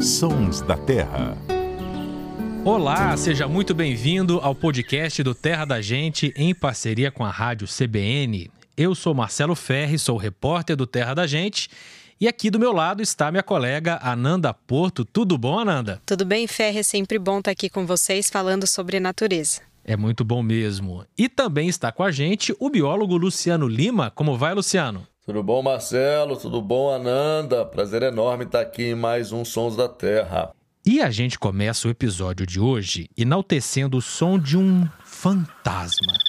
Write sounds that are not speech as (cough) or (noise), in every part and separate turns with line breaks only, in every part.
Sons da Terra.
Olá, seja muito bem-vindo ao podcast do Terra da Gente em parceria com a Rádio CBN. Eu sou Marcelo Ferri, sou repórter do Terra da Gente. E aqui do meu lado está minha colega Ananda Porto. Tudo bom, Ananda?
Tudo bem, Ferri? É sempre bom estar aqui com vocês falando sobre natureza.
É muito bom mesmo. E também está com a gente o biólogo Luciano Lima. Como vai, Luciano?
Tudo bom, Marcelo? Tudo bom, Ananda? Prazer enorme estar aqui em mais um Sons da Terra.
E a gente começa o episódio de hoje enaltecendo o som de um fantasma.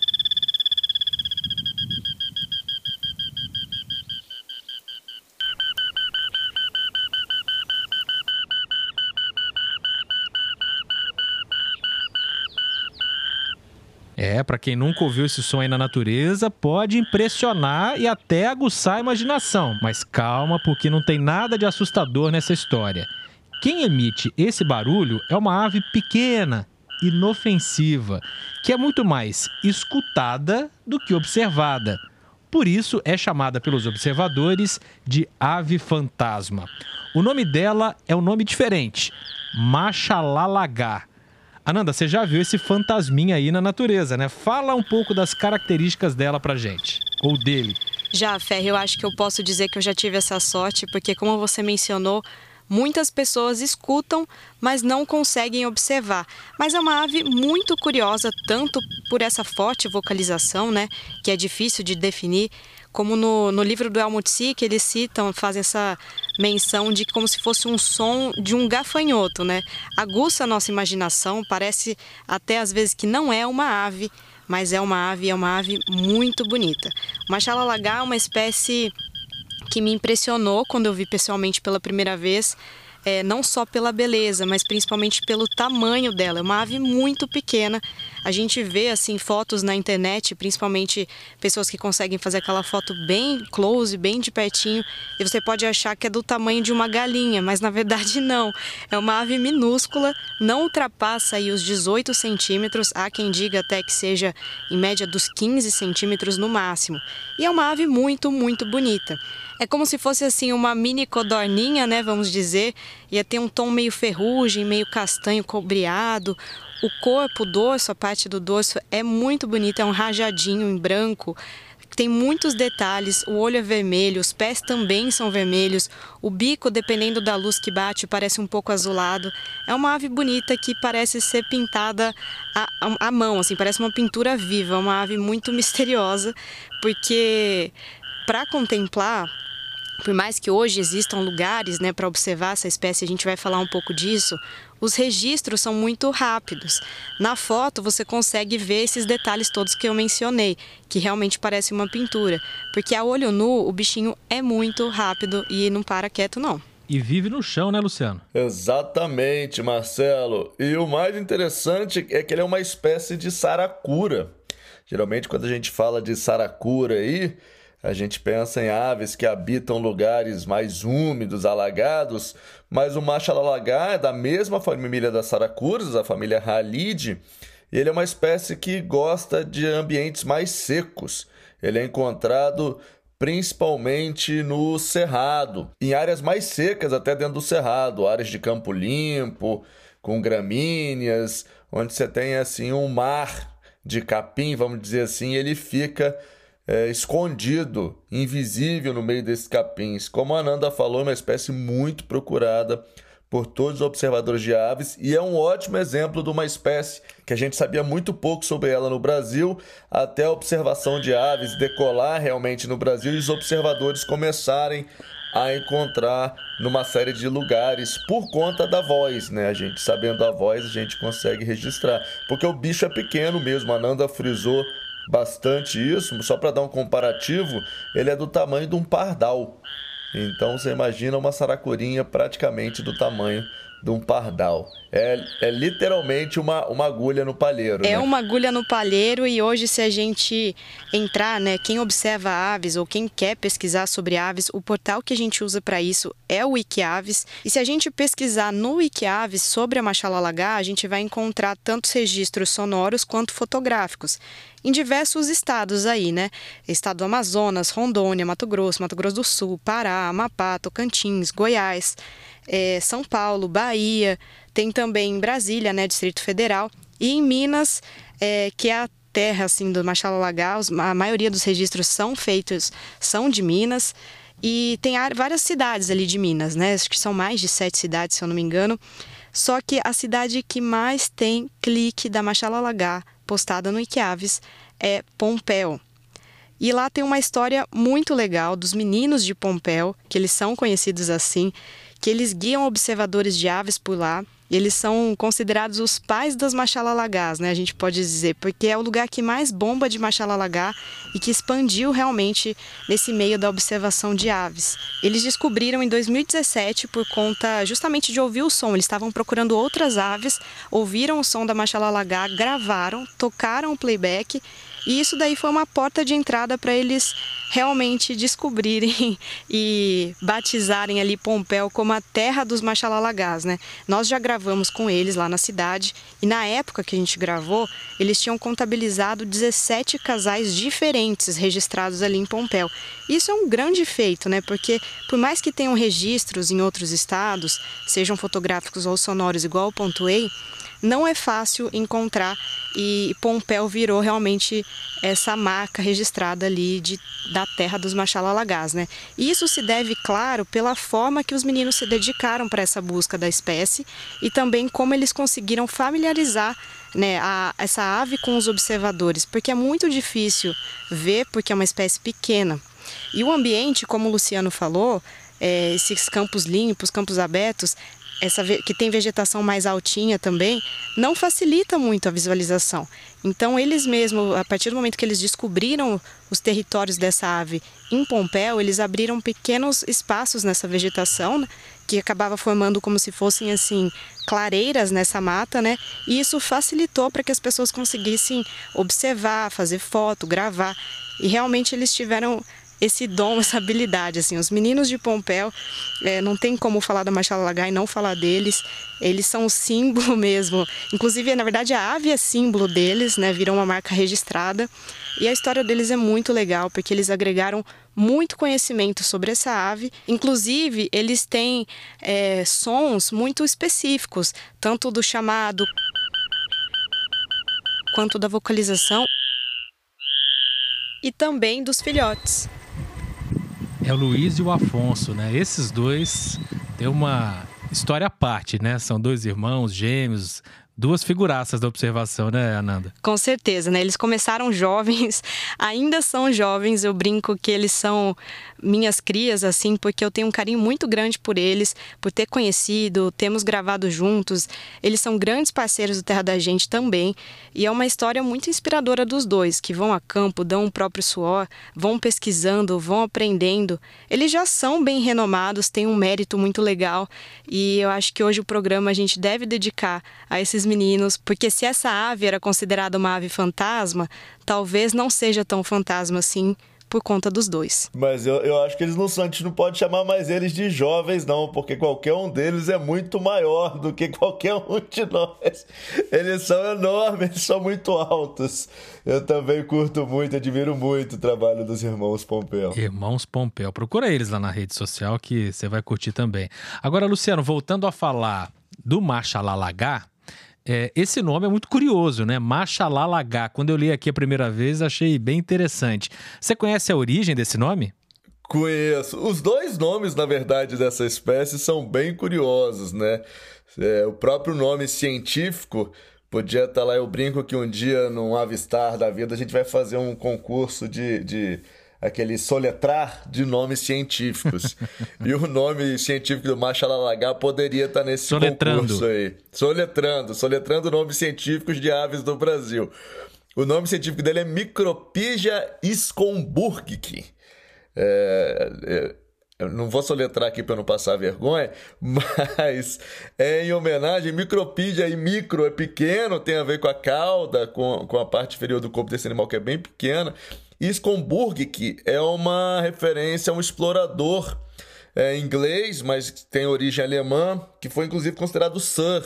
É, para quem nunca ouviu esse som aí na natureza, pode impressionar e até aguçar a imaginação. Mas calma, porque não tem nada de assustador nessa história. Quem emite esse barulho é uma ave pequena, inofensiva, que é muito mais escutada do que observada. Por isso é chamada pelos observadores de ave fantasma. O nome dela é um nome diferente, Machalalagá Ananda, você já viu esse fantasminha aí na natureza, né? Fala um pouco das características dela pra gente, ou dele.
Já, Ferre, eu acho que eu posso dizer que eu já tive essa sorte, porque como você mencionou, muitas pessoas escutam, mas não conseguem observar. Mas é uma ave muito curiosa, tanto por essa forte vocalização, né, que é difícil de definir, como no, no livro do Helmut Sick, eles citam, fazem essa menção de como se fosse um som de um gafanhoto, né? Aguça a nossa imaginação, parece até às vezes que não é uma ave, mas é uma ave, é uma ave muito bonita. O machalalagá é uma espécie que me impressionou quando eu vi pessoalmente pela primeira vez é, não só pela beleza, mas principalmente pelo tamanho dela. É uma ave muito pequena. A gente vê assim fotos na internet, principalmente pessoas que conseguem fazer aquela foto bem close, bem de pertinho, e você pode achar que é do tamanho de uma galinha, mas na verdade (laughs) não. É uma ave minúscula, não ultrapassa aí os 18 centímetros. Há quem diga até que seja em média dos 15 centímetros no máximo. E é uma ave muito, muito bonita. É como se fosse assim uma mini codorninha, né, vamos dizer. Ia ter um tom meio ferrugem, meio castanho cobreado. O corpo, o dorso, a parte do dorso é muito bonito, é um rajadinho em branco tem muitos detalhes. O olho é vermelho, os pés também são vermelhos. O bico, dependendo da luz que bate, parece um pouco azulado. É uma ave bonita que parece ser pintada à, à mão, assim, parece uma pintura viva. Uma ave muito (laughs) misteriosa, porque para contemplar por mais que hoje existam lugares né, para observar essa espécie, a gente vai falar um pouco disso, os registros são muito rápidos. Na foto você consegue ver esses detalhes todos que eu mencionei, que realmente parece uma pintura. Porque a olho nu o bichinho é muito rápido e não para quieto, não.
E vive no chão, né, Luciano?
Exatamente, Marcelo. E o mais interessante é que ele é uma espécie de saracura. Geralmente, quando a gente fala de saracura aí, a gente pensa em aves que habitam lugares mais úmidos, alagados, mas o machalalagá é da mesma família das saracuras, a família Halide, ele é uma espécie que gosta de ambientes mais secos. Ele é encontrado principalmente no cerrado, em áreas mais secas até dentro do cerrado, áreas de campo limpo, com gramíneas, onde você tem assim um mar de capim, vamos dizer assim, ele fica é, escondido, invisível no meio desses capins. Como a Ananda falou, é uma espécie muito procurada por todos os observadores de aves e é um ótimo exemplo de uma espécie que a gente sabia muito pouco sobre ela no Brasil, até a observação de aves decolar realmente no Brasil e os observadores começarem a encontrar numa série de lugares por conta da voz, né? A gente sabendo a voz, a gente consegue registrar, porque o bicho é pequeno mesmo. A Nanda frisou bastante isso, só para dar um comparativo, ele é do tamanho de um pardal. Então você imagina uma saracurinha praticamente do tamanho de um pardal. É, é literalmente uma, uma agulha no palheiro.
É
né?
uma agulha no palheiro e hoje se a gente entrar, né, quem observa aves ou quem quer pesquisar sobre aves, o portal que a gente usa para isso é o Wikiaves. E se a gente pesquisar no Wikiaves sobre a Machalalagá, a gente vai encontrar tantos registros sonoros quanto fotográficos em diversos estados aí, né? Estado do Amazonas, Rondônia, Mato Grosso, Mato Grosso do Sul, Pará, Amapá, Tocantins, Goiás. É, São Paulo, Bahia, tem também em Brasília, né, Distrito Federal, e em Minas, é, que é a terra assim do Machala a maioria dos registros são feitos, são de Minas. E tem várias cidades ali de Minas, né? Acho que são mais de sete cidades, se eu não me engano. Só que a cidade que mais tem clique da Machala postada no Iquiaves é Pompéu. E lá tem uma história muito legal dos meninos de Pompéu, que eles são conhecidos assim, que eles guiam observadores de aves por lá eles são considerados os pais das machalalagás, né? A gente pode dizer, porque é o lugar que mais bomba de machalalagá e que expandiu realmente nesse meio da observação de aves. Eles descobriram em 2017 por conta justamente de ouvir o som. Eles estavam procurando outras aves, ouviram o som da machalalagá, gravaram, tocaram o playback e isso daí foi uma porta de entrada para eles realmente descobrirem (laughs) e batizarem ali Pompéu como a terra dos machalalagás, né? Nós já gravamos com eles lá na cidade e na época que a gente gravou, eles tinham contabilizado 17 casais diferentes registrados ali em Pompéu. Isso é um grande feito, né? Porque por mais que tenham registros em outros estados, sejam fotográficos ou sonoros igual o Pontuei, não é fácil encontrar e Pompéu virou realmente essa marca registrada ali de, da terra dos Machalalagás, né? Isso se deve, claro, pela forma que os meninos se dedicaram para essa busca da espécie e também como eles conseguiram familiarizar né, a, essa ave com os observadores, porque é muito difícil ver, porque é uma espécie pequena. E o ambiente, como o Luciano falou, é, esses campos limpos, campos abertos, essa que tem vegetação mais altinha também, não facilita muito a visualização. Então eles mesmos, a partir do momento que eles descobriram os territórios dessa ave em Pompéu, eles abriram pequenos espaços nessa vegetação, né, que acabava formando como se fossem assim clareiras nessa mata, né? E isso facilitou para que as pessoas conseguissem observar, fazer foto, gravar. E realmente eles tiveram esse dom, essa habilidade. Assim, os meninos de Pompéu, é, não tem como falar da Machala Lagai e não falar deles. Eles são o símbolo (laughs) mesmo. Inclusive, na verdade, a ave é símbolo deles, né? Virou uma marca registrada. E a história deles é muito legal, porque eles agregaram muito conhecimento sobre essa ave. Inclusive, eles têm é, sons muito específicos, tanto do chamado quanto da vocalização e também dos filhotes.
É o Luiz e o Afonso, né? Esses dois têm uma história à parte, né? São dois irmãos gêmeos, duas figuraças da observação, né, Ananda?
Com certeza, né? Eles começaram jovens, (laughs) ainda são jovens. Eu brinco que eles são minhas crias, assim, porque eu tenho um carinho muito grande por eles, por ter conhecido, temos gravado juntos. Eles são grandes parceiros do Terra da Gente também. E é uma história muito inspiradora dos dois, que vão a campo, dão o próprio suor, vão pesquisando, vão aprendendo. Eles já são bem renomados, têm um mérito muito legal. E eu acho que hoje o programa a gente deve dedicar a esses meninos, porque se essa ave era considerada uma ave fantasma, talvez não seja tão fantasma assim por conta dos dois.
Mas eu, eu acho que eles não são, a gente não pode chamar mais eles de jovens, não, porque qualquer um deles é muito maior do que qualquer um de nós. Eles são enormes, eles são muito altos. Eu também curto muito, admiro muito o trabalho dos irmãos Pompeu.
Irmãos Pompeu, procura eles lá na rede social que você vai curtir também. Agora, Luciano, voltando a falar do Machalalagá, é, esse nome é muito curioso, né? Machalalagá. Quando eu li aqui a primeira vez, achei bem interessante. Você conhece a origem desse nome?
Conheço. Os dois nomes, na verdade, dessa espécie são bem curiosos, né? É, o próprio nome científico podia estar lá. Eu brinco que um dia, num avistar da vida, a gente vai fazer um concurso de, de aquele soletrar de nomes científicos. (laughs) e o nome científico do Machalalagá poderia estar nesse soletrando. concurso aí. Soletrando, soletrando nomes científicos de aves do Brasil. O nome científico dele é Micropija scomburgic. É, é, eu não vou soletrar aqui para não passar vergonha, (laughs) mas é em homenagem, micropídia e micro é pequeno, tem a ver com a cauda, com, com a parte inferior do corpo desse animal que é bem pequena. Scomburg, é uma referência a um explorador é, inglês, mas tem origem alemã, que foi inclusive considerado Sir,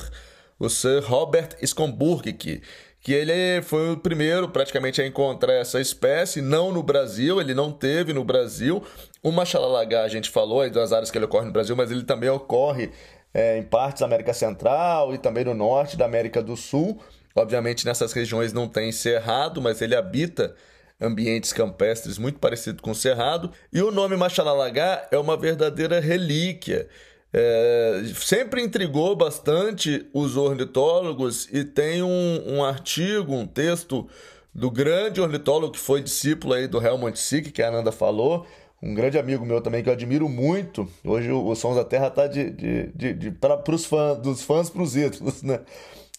o Sir Robert Scomburg, que, ele foi o primeiro praticamente a encontrar essa espécie, não no Brasil, ele não teve no Brasil, O machalalagá, a gente falou das áreas que ele ocorre no Brasil, mas ele também ocorre é, em partes da América Central e também no norte da América do Sul. Obviamente nessas regiões não tem cerrado, mas ele habita ambientes campestres muito parecido com o cerrado. E o nome machalalagá é uma verdadeira relíquia. É, sempre intrigou bastante os ornitólogos e tem um, um, artigo, um texto do grande ornitólogo que foi discípulo aí do Helmut Sick, que a Ananda falou, um grande amigo meu também que eu admiro muito. Hoje o, o Sons da Terra está de, de, de, de para os fãs, dos fãs para os ídolos, né?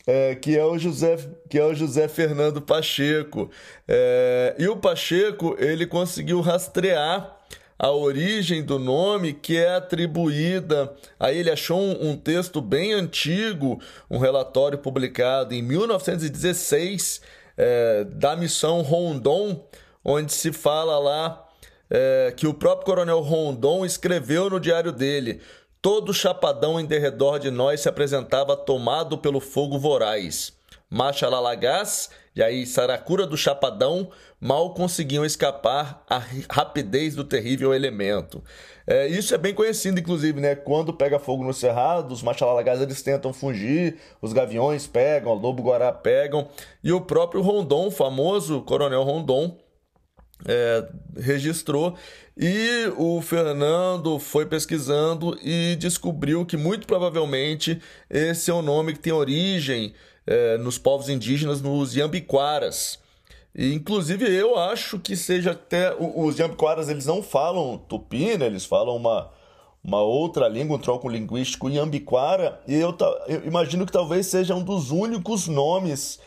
É, que é o José que é o José Fernando Pacheco é, e o Pacheco ele conseguiu rastrear a origem do nome que é atribuída. Aí ele achou um, um texto bem antigo, um relatório publicado em 1916 é, da missão Rondon, onde se fala lá é, que o próprio coronel Rondon escreveu no diário dele. Todo chapadão em derredor de nós se apresentava tomado pelo fogo voraz. Machalalagás e aí Saracura do Chapadão mal conseguiam escapar à rapidez do terrível elemento. É, isso é bem conhecido, inclusive, né? Quando pega fogo no cerrado, os machalalagás eles tentam fugir, os gaviões pegam, o lobo-guará pegam, e o próprio Rondon, o famoso coronel Rondon, é, registrou e o Fernando foi pesquisando e descobriu que muito provavelmente esse é um nome que tem origem é, nos povos indígenas, nos Yambiquaras. E, inclusive eu acho que seja até os Yambiquaras eles não falam tupi, né? eles falam uma, uma outra língua, um tronco linguístico Yambiquara, e eu, eu imagino que talvez seja um dos únicos nomes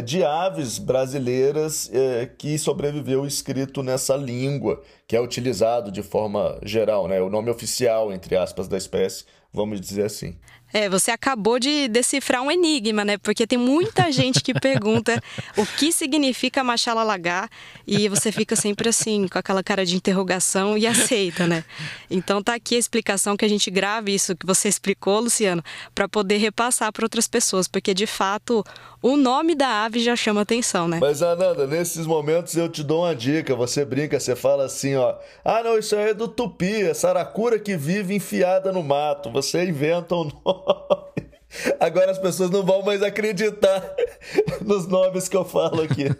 de aves brasileiras é, que sobreviveu escrito nessa língua, que é utilizado de forma geral, né? o nome oficial, entre aspas, da espécie, vamos dizer assim.
É, você acabou de decifrar um enigma, né? Porque tem muita (laughs) gente que pergunta o que significa machalalagá e você fica sempre assim, com aquela cara de interrogação e aceita, né? Então tá aqui a explicação que a gente grave isso que você explicou, Luciano, para poder repassar para outras pessoas, porque de fato o nome da ave já chama atenção, né?
Mas Ananda, nesses momentos eu te dou uma dica, você brinca, você fala assim, ó: "Ah, não, isso aí é do tupi, é saracura que vive enfiada no mato". Você inventa um (laughs) nome Agora as pessoas não vão mais acreditar (laughs) nos nomes que eu falo aqui. (laughs)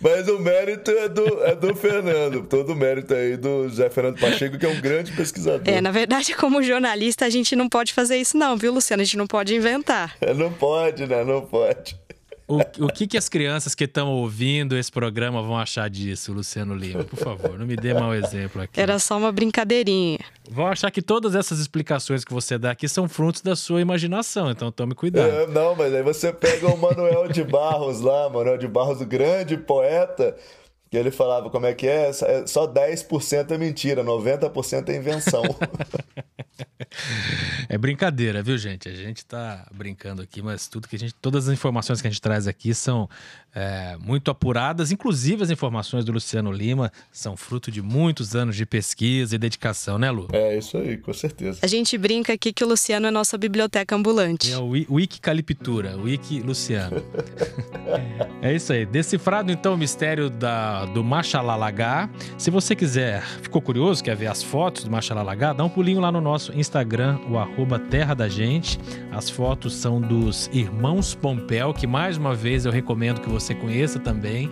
Mas o mérito é do, é do Fernando. Todo o mérito aí do Zé Fernando Pacheco, que é um grande pesquisador.
É, na verdade, como jornalista, a gente não pode fazer isso, não, viu, Luciano? A gente não pode inventar.
É, não pode, né? Não pode.
O, o que, que as crianças que estão ouvindo esse programa vão achar disso, Luciano Lima? Por favor, não me dê mau exemplo aqui.
Era só uma brincadeirinha.
Vão achar que todas essas explicações que você dá aqui são frutos da sua imaginação, então tome cuidado. É,
não, mas aí você pega o Manuel de Barros lá, Manuel de Barros, o grande poeta, que ele falava como é que é, é só 10% é mentira, 90% é invenção. (laughs)
É brincadeira, viu, gente? A gente tá brincando aqui, mas tudo que a gente, todas as informações que a gente traz aqui são é, muito apuradas, inclusive as informações do Luciano Lima são fruto de muitos anos de pesquisa e dedicação, né, Lu?
É isso aí, com certeza.
A gente brinca aqui que o Luciano é nossa biblioteca ambulante.
É o Wiki Caliptura, Wiki Luciano. (laughs) é isso aí. Decifrado então o mistério do Machalalagá. Se você quiser, ficou curioso, quer ver as fotos do Machalalagá, dá um pulinho lá no nosso Instagram, o arroba Terra da Gente. As fotos são dos irmãos Pompeu, que mais uma vez eu recomendo que você conheça também.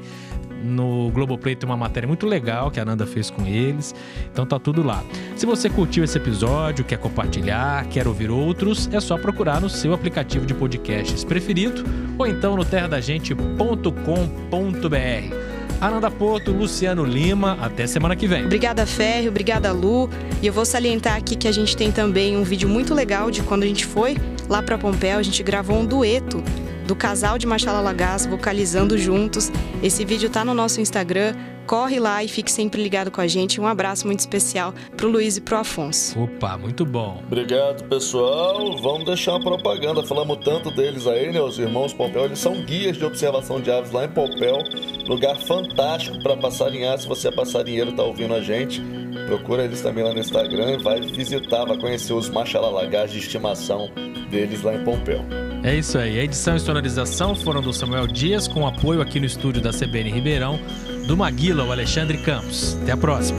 No Globoplay tem uma matéria muito legal que a Nanda fez com eles. Então tá tudo lá. Se você curtiu esse episódio, quer compartilhar, quer ouvir outros, é só procurar no seu aplicativo de podcasts preferido ou então no terradagente.com.br. Ananda Porto, Luciano Lima. Até semana que vem.
Obrigada, Ferro. Obrigada, Lu. E eu vou salientar aqui que a gente tem também um vídeo muito legal de quando a gente foi lá para Pompéu. A gente gravou um dueto do casal de Machala Lagás vocalizando juntos. Esse vídeo tá no nosso Instagram. Corre lá e fique sempre ligado com a gente. Um abraço muito especial pro Luiz e pro Afonso.
Opa, muito bom.
Obrigado, pessoal. Vamos deixar uma propaganda. Falamos tanto deles aí, né? Os irmãos Pompeu. Eles são guias de observação de aves lá em Pompeu. Lugar fantástico para passarinhar. Se você é passarinheiro, tá ouvindo a gente. Procura eles também lá no Instagram e vai visitar, vai conhecer os machalalagás de estimação deles lá em Pompeu.
É isso aí. A edição e sonorização foram do Samuel Dias, com apoio aqui no estúdio da CBN Ribeirão do Maguila, o Alexandre Campos. Até a próxima.